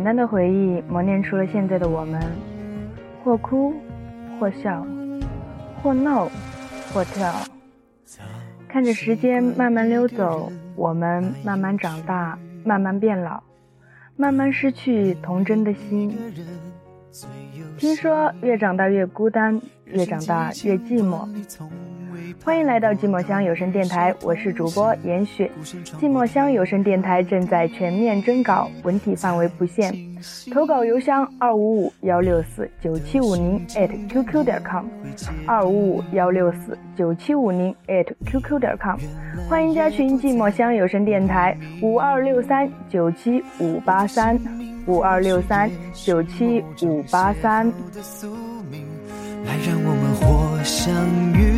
简单的回忆磨练出了现在的我们，或哭，或笑，或闹，或跳。看着时间慢慢溜走，我们慢慢长大，慢慢变老，慢慢失去童真的心。听说越长大越孤单，越长大越寂寞。欢迎来到寂寞乡有声电台，我是主播严雪。寂寞乡有声电台正在全面征稿，文体范围不限，投稿邮箱二五五幺六四九七五零 at qq 点 com，二五五幺六四九七五零 at qq 点 com。欢迎加群寂寞乡有声电台五二六三九七五八三五二六三九七五八三。来让我们活相遇。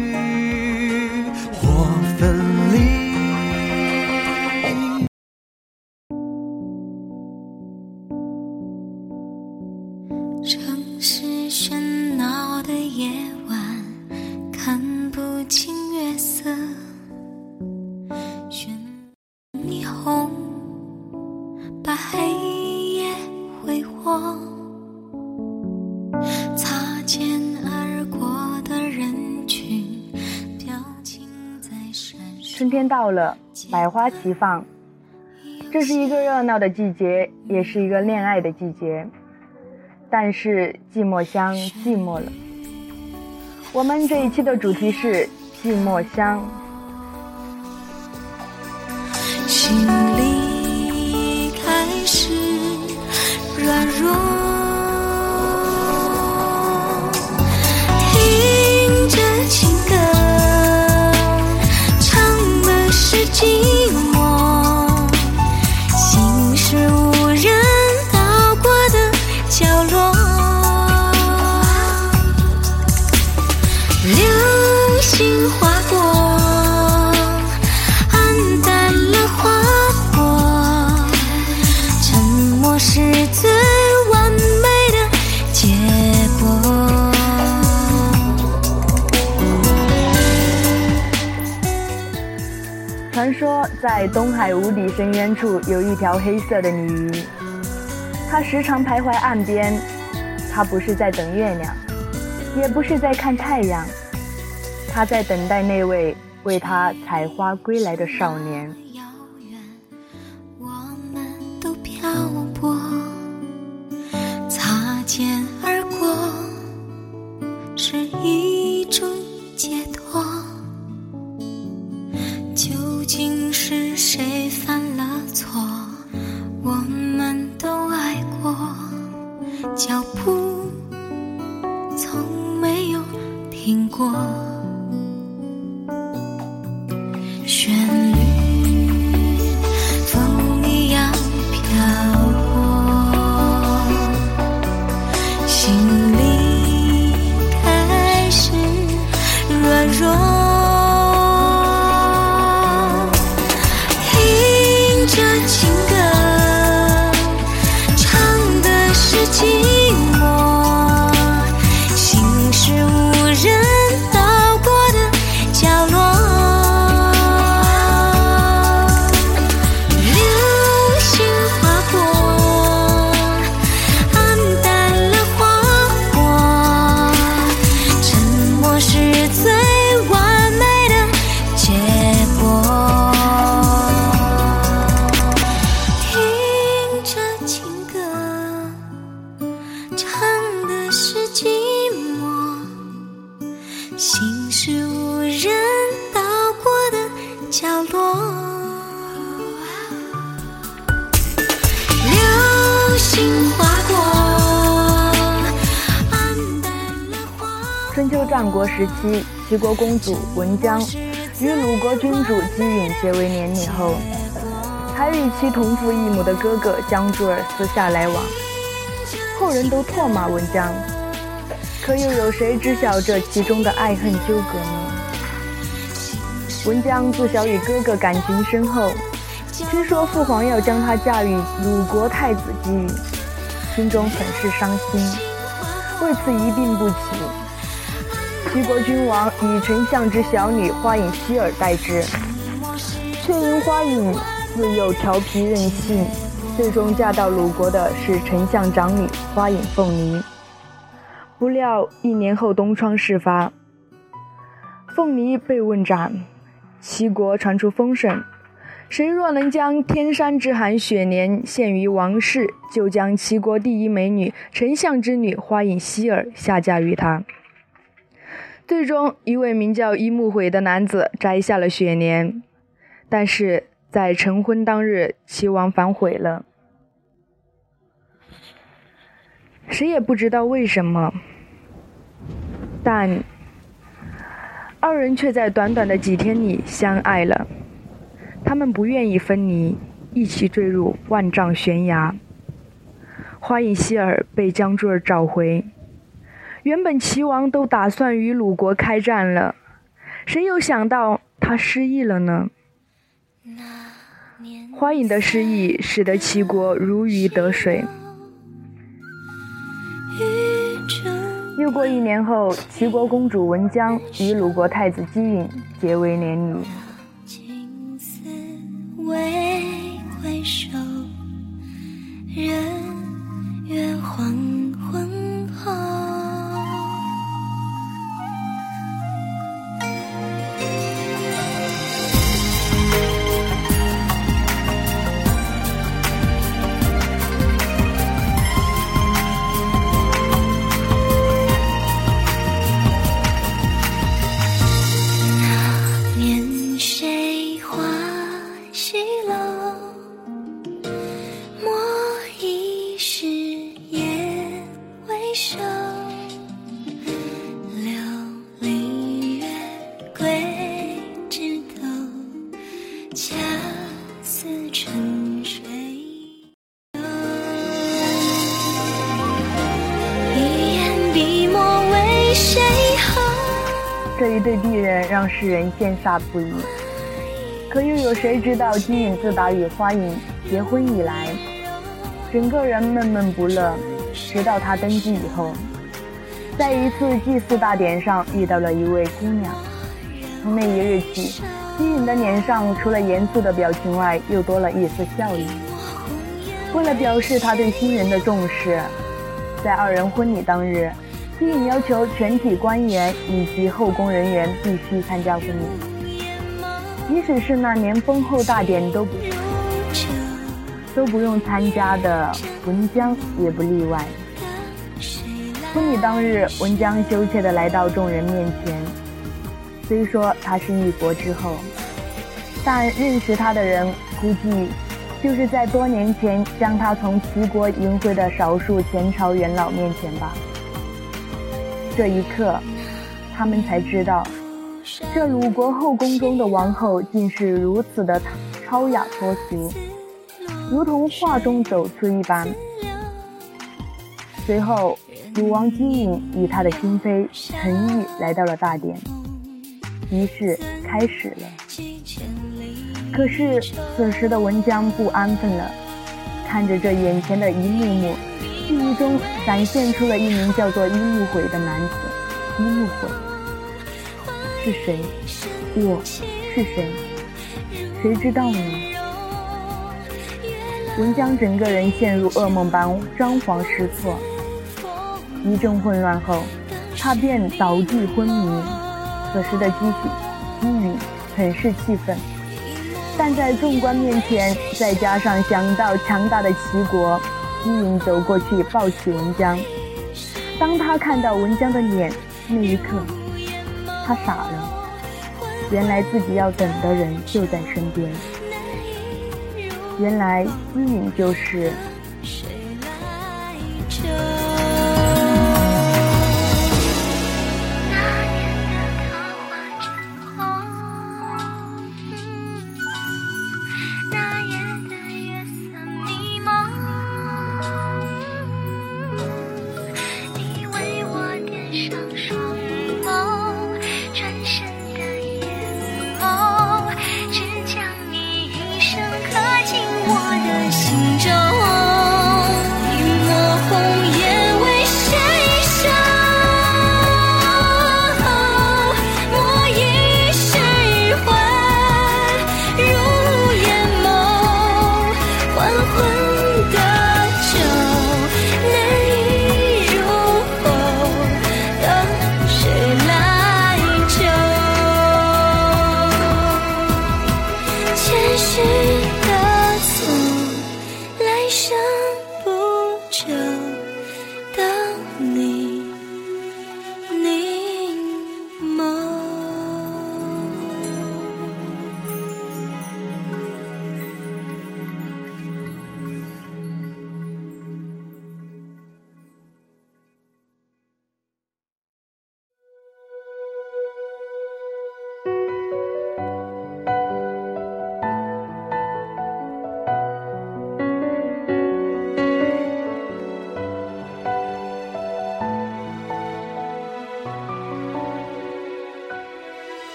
看不清月色，绚霓虹把黑夜挥霍，擦肩而过的人群，表情在闪烁。春天到了，百花齐放，这是一个热闹的季节，也是一个恋爱的季节。但是寂寞乡寂寞了。我们这一期的主题是寂寞乡。心里开始软弱，听着情歌，唱的是寂寞，心是无人到过的角落。在东海无底深渊处有一条黑色的鲤鱼，它时常徘徊岸边。它不是在等月亮，也不是在看太阳，它在等待那位为它采花归来的少年。脚步从没有停过。春秋战国时期，齐国公主文姜与鲁国君主姬允结为连理后，还与其同父异母的哥哥姜珠儿私下来往，后人都唾骂文姜，可又有谁知晓这其中的爱恨纠葛呢？文姜自小与哥哥感情深厚，听说父皇要将她嫁与鲁国太子姬允，心中很是伤心，为此一病不起。齐国君王以丞相之小女花影希尔代之，却因花影自幼调皮任性，最终嫁到鲁国的是丞相长女花影凤梨。不料一年后东窗事发，凤梨被问斩，齐国传出风声：谁若能将天山之寒雪莲献于王室，就将齐国第一美女丞相之女花影希儿下嫁于他。最终，一位名叫伊木悔的男子摘下了雪莲，但是在成婚当日，齐王反悔了。谁也不知道为什么。但二人却在短短的几天里相爱了。他们不愿意分离，一起坠入万丈悬崖。花影希尔被江珠儿找回。原本齐王都打算与鲁国开战了，谁又想到他失忆了呢？花影的失忆使得齐国如鱼得水。又过一年后，齐国公主文姜与鲁国太子姬允结为连理。这一对璧人让世人羡煞不已。可又有谁知道，金允自打与花影结婚以来，整个人闷闷不乐。直到他登基以后，在一次祭祀大典上遇到了一位姑娘。从那一日起，金允的脸上除了严肃的表情外，又多了一丝笑意。为了表示他对新人的重视，在二人婚礼当日。并要求全体官员以及后宫人员必须参加婚礼，即使是那连封后大典都不都不用参加的文姜也不例外。婚礼当日，文姜羞怯地来到众人面前。虽说他是一国之后，但认识他的人估计就是在多年前将他从齐国迎回的少数前朝元老面前吧。这一刻，他们才知道，这鲁国后宫中的王后竟是如此的超雅脱俗，如同画中走出一般。随后，鲁王姬允与他的心妃陈玉来到了大殿，仪式开始了。可是，此时的文姜不安分了，看着这眼前的一幕幕。记忆中闪现出了一名叫做伊木悔的男子，伊木悔是谁？我是谁？谁知道呢？文江整个人陷入噩梦般张皇失措，一阵混乱后，他便倒地昏迷。此时的姬许、姬允很是气愤，但在众官面前，再加上想到强大的齐国。姬允走过去抱起文江，当他看到文江的脸那一刻，他傻了。原来自己要等的人就在身边，原来姬允就是。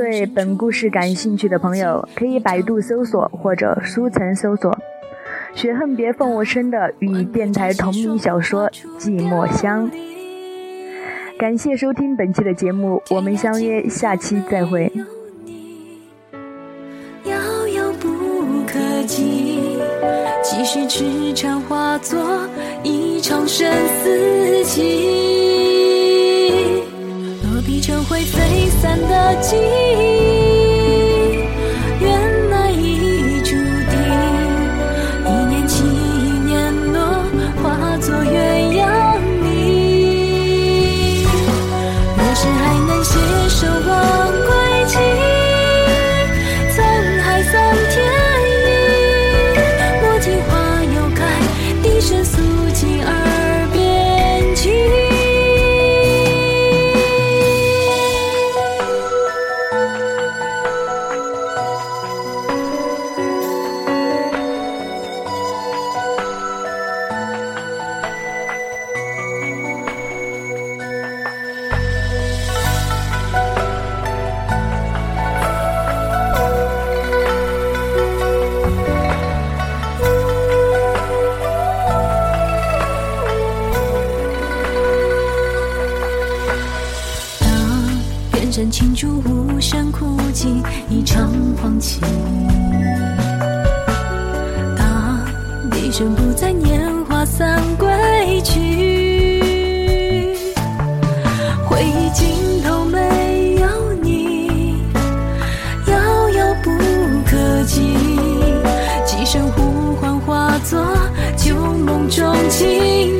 对本故事感兴趣的朋友，可以百度搜索或者书城搜索《雪恨别凤我生》的与电台同名小说《寂寞香》。感谢收听本期的节目，我们相约下期再会。遥遥不可及，几许痴缠化作一场生死棋。成灰飞散的记忆，青竹无声哭泣，一场黄旗。啊，笛声不再，年华散归去。回忆尽头没有你，遥遥不可及。几声呼唤化作旧梦中情。